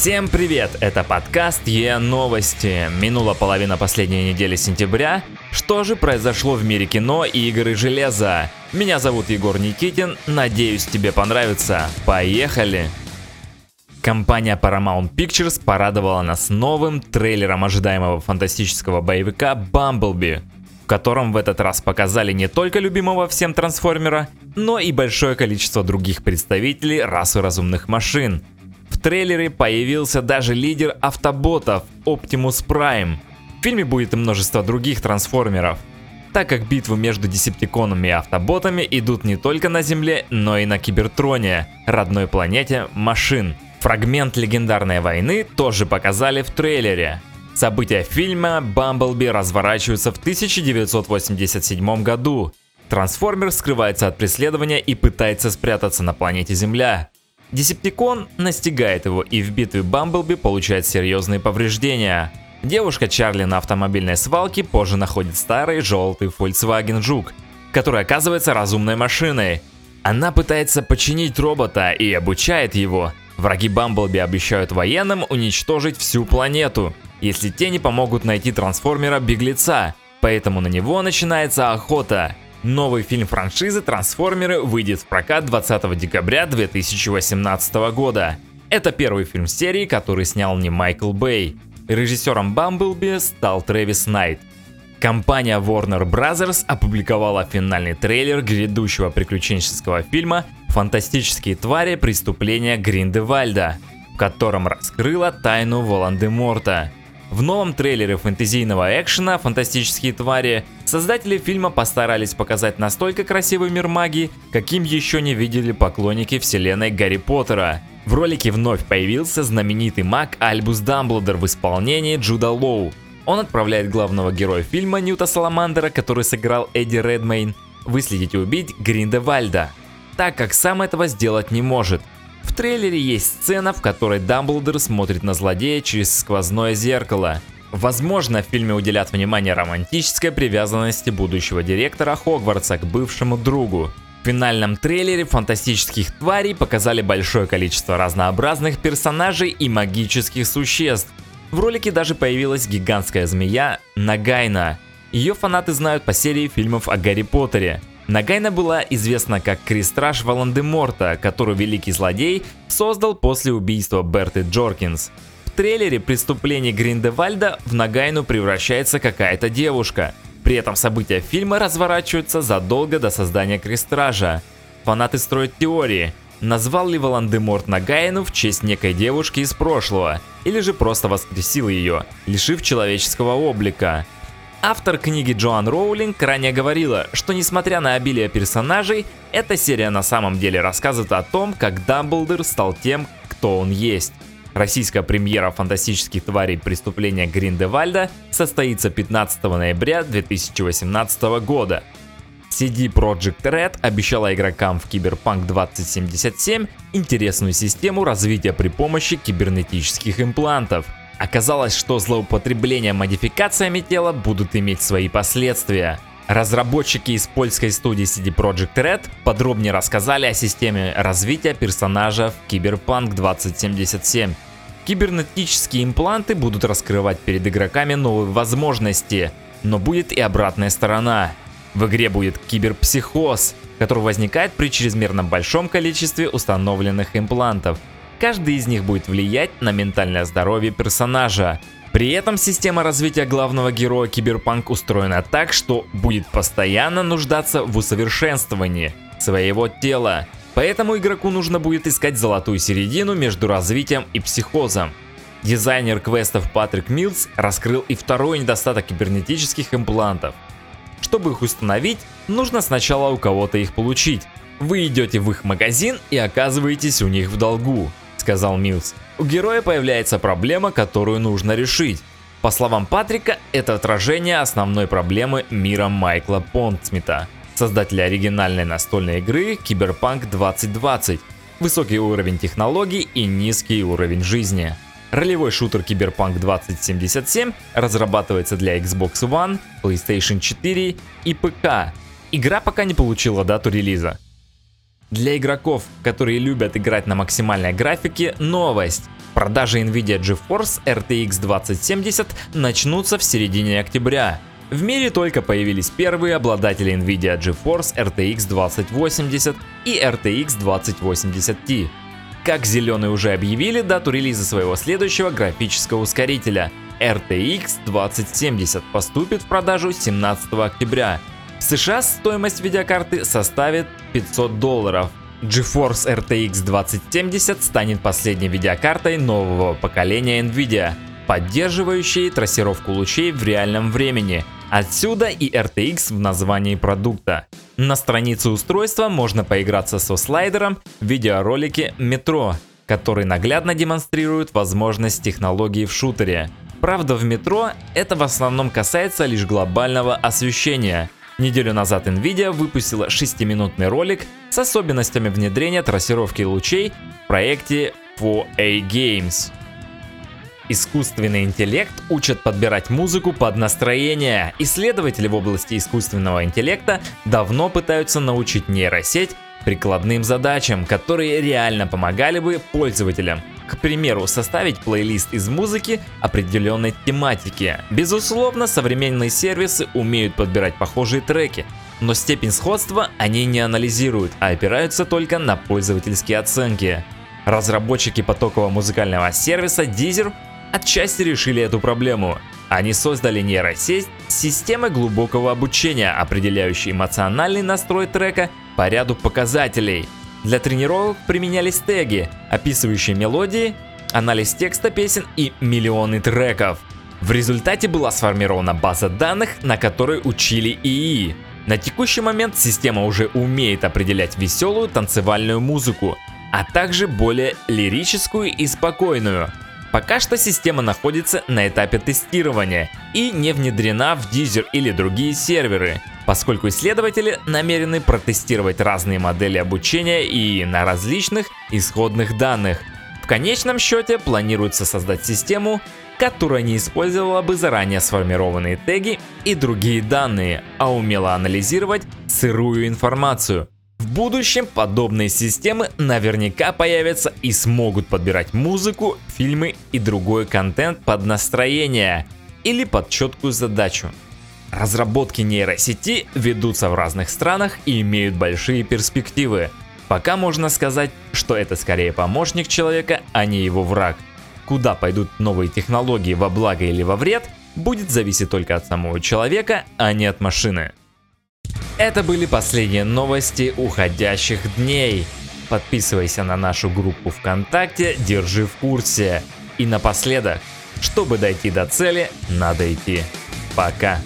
Всем привет! Это подкаст Е Новости. Минула половина последней недели сентября. Что же произошло в мире кино и игры железа? Меня зовут Егор Никитин. Надеюсь, тебе понравится. Поехали! Компания Paramount Pictures порадовала нас новым трейлером ожидаемого фантастического боевика Бамблби, в котором в этот раз показали не только любимого всем трансформера, но и большое количество других представителей расы разумных машин – в трейлере появился даже лидер автоботов Optimus Prime. В фильме будет и множество других трансформеров, так как битвы между десептиконами и автоботами идут не только на Земле, но и на Кибертроне, родной планете машин. Фрагмент легендарной войны тоже показали в трейлере. События фильма «Бамблби» разворачиваются в 1987 году. Трансформер скрывается от преследования и пытается спрятаться на планете Земля. Десептикон настигает его и в битве Бамблби получает серьезные повреждения. Девушка Чарли на автомобильной свалке позже находит старый желтый Volkswagen Жук, который оказывается разумной машиной. Она пытается починить робота и обучает его. Враги Бамблби обещают военным уничтожить всю планету, если те не помогут найти трансформера-беглеца, поэтому на него начинается охота. Новый фильм франшизы «Трансформеры» выйдет в прокат 20 декабря 2018 года. Это первый фильм серии, который снял не Майкл Бэй. Режиссером Бамблби стал Трэвис Найт. Компания Warner Bros. опубликовала финальный трейлер грядущего приключенческого фильма «Фантастические твари. Преступления Гриндевальда», в котором раскрыла тайну Волан-де-Морта. В новом трейлере фэнтезийного экшена «Фантастические твари» создатели фильма постарались показать настолько красивый мир магии, каким еще не видели поклонники вселенной Гарри Поттера. В ролике вновь появился знаменитый маг Альбус Дамблдор в исполнении Джуда Лоу. Он отправляет главного героя фильма Ньюта Саламандера, который сыграл Эдди Редмейн, выследить и убить Гриндевальда, так как сам этого сделать не может – в трейлере есть сцена, в которой Дамблдор смотрит на злодея через сквозное зеркало. Возможно, в фильме уделят внимание романтической привязанности будущего директора Хогвартса к бывшему другу. В финальном трейлере фантастических тварей показали большое количество разнообразных персонажей и магических существ. В ролике даже появилась гигантская змея Нагайна. Ее фанаты знают по серии фильмов о Гарри Поттере. Нагайна была известна как Кристраж Волан-де-Морта, которую великий злодей создал после убийства Берты Джоркинс. Трейлере преступление Гриндевальда в Нагайну превращается какая-то девушка. При этом события фильма разворачиваются задолго до создания Кристража. Фанаты строят теории, назвал ли Волан-де-Морт Нагайну в честь некой девушки из прошлого, или же просто воскресил ее, лишив человеческого облика. Автор книги Джоан Роулинг ранее говорила, что несмотря на обилие персонажей, эта серия на самом деле рассказывает о том, как Дамблдор стал тем, кто он есть. Российская премьера фантастических тварей преступления Гриндевальда состоится 15 ноября 2018 года. CD Projekt Red обещала игрокам в Cyberpunk 2077 интересную систему развития при помощи кибернетических имплантов – Оказалось, что злоупотребление модификациями тела будут иметь свои последствия. Разработчики из польской студии CD Projekt Red подробнее рассказали о системе развития персонажа в Cyberpunk 2077. Кибернетические импланты будут раскрывать перед игроками новые возможности, но будет и обратная сторона. В игре будет киберпсихоз, который возникает при чрезмерно большом количестве установленных имплантов – Каждый из них будет влиять на ментальное здоровье персонажа. При этом система развития главного героя Киберпанк устроена так, что будет постоянно нуждаться в усовершенствовании своего тела. Поэтому игроку нужно будет искать золотую середину между развитием и психозом. Дизайнер квестов Патрик Милс раскрыл и второй недостаток кибернетических имплантов. Чтобы их установить, нужно сначала у кого-то их получить. Вы идете в их магазин и оказываетесь у них в долгу сказал Милс. У героя появляется проблема, которую нужно решить. По словам Патрика, это отражение основной проблемы мира Майкла Понтсмита, создателя оригинальной настольной игры Cyberpunk 2020. Высокий уровень технологий и низкий уровень жизни. Ролевой шутер Cyberpunk 2077 разрабатывается для Xbox One, PlayStation 4 и ПК. Игра пока не получила дату релиза. Для игроков, которые любят играть на максимальной графике, новость. Продажи Nvidia GeForce RTX 2070 начнутся в середине октября. В мире только появились первые обладатели Nvidia GeForce RTX 2080 и RTX 2080 Ti. Как зеленые уже объявили дату релиза своего следующего графического ускорителя RTX 2070 поступит в продажу 17 октября. В США стоимость видеокарты составит 500 долларов. GeForce RTX 2070 станет последней видеокартой нового поколения Nvidia, поддерживающей трассировку лучей в реальном времени. Отсюда и RTX в названии продукта. На странице устройства можно поиграться со слайдером в видеоролике «Метро», который наглядно демонстрирует возможность технологии в шутере. Правда, в метро это в основном касается лишь глобального освещения. Неделю назад Nvidia выпустила 6-минутный ролик с особенностями внедрения трассировки лучей в проекте 4A Games. Искусственный интеллект учат подбирать музыку под настроение. Исследователи в области искусственного интеллекта давно пытаются научить нейросеть прикладным задачам, которые реально помогали бы пользователям. К примеру, составить плейлист из музыки определенной тематики. Безусловно, современные сервисы умеют подбирать похожие треки, но степень сходства они не анализируют, а опираются только на пользовательские оценки. Разработчики потокового музыкального сервиса Deezer отчасти решили эту проблему. Они создали нейросеть с системой глубокого обучения, определяющей эмоциональный настрой трека по ряду показателей. Для тренировок применялись теги, описывающие мелодии, анализ текста песен и миллионы треков. В результате была сформирована база данных, на которой учили ИИ. На текущий момент система уже умеет определять веселую танцевальную музыку, а также более лирическую и спокойную. Пока что система находится на этапе тестирования и не внедрена в Deezer или другие серверы, поскольку исследователи намерены протестировать разные модели обучения и на различных исходных данных. В конечном счете планируется создать систему, которая не использовала бы заранее сформированные теги и другие данные, а умела анализировать сырую информацию – в будущем подобные системы наверняка появятся и смогут подбирать музыку, фильмы и другой контент под настроение или под четкую задачу. Разработки нейросети ведутся в разных странах и имеют большие перспективы. Пока можно сказать, что это скорее помощник человека, а не его враг. Куда пойдут новые технологии во благо или во вред, будет зависеть только от самого человека, а не от машины. Это были последние новости уходящих дней. Подписывайся на нашу группу ВКонтакте, держи в курсе. И напоследок, чтобы дойти до цели, надо идти. Пока.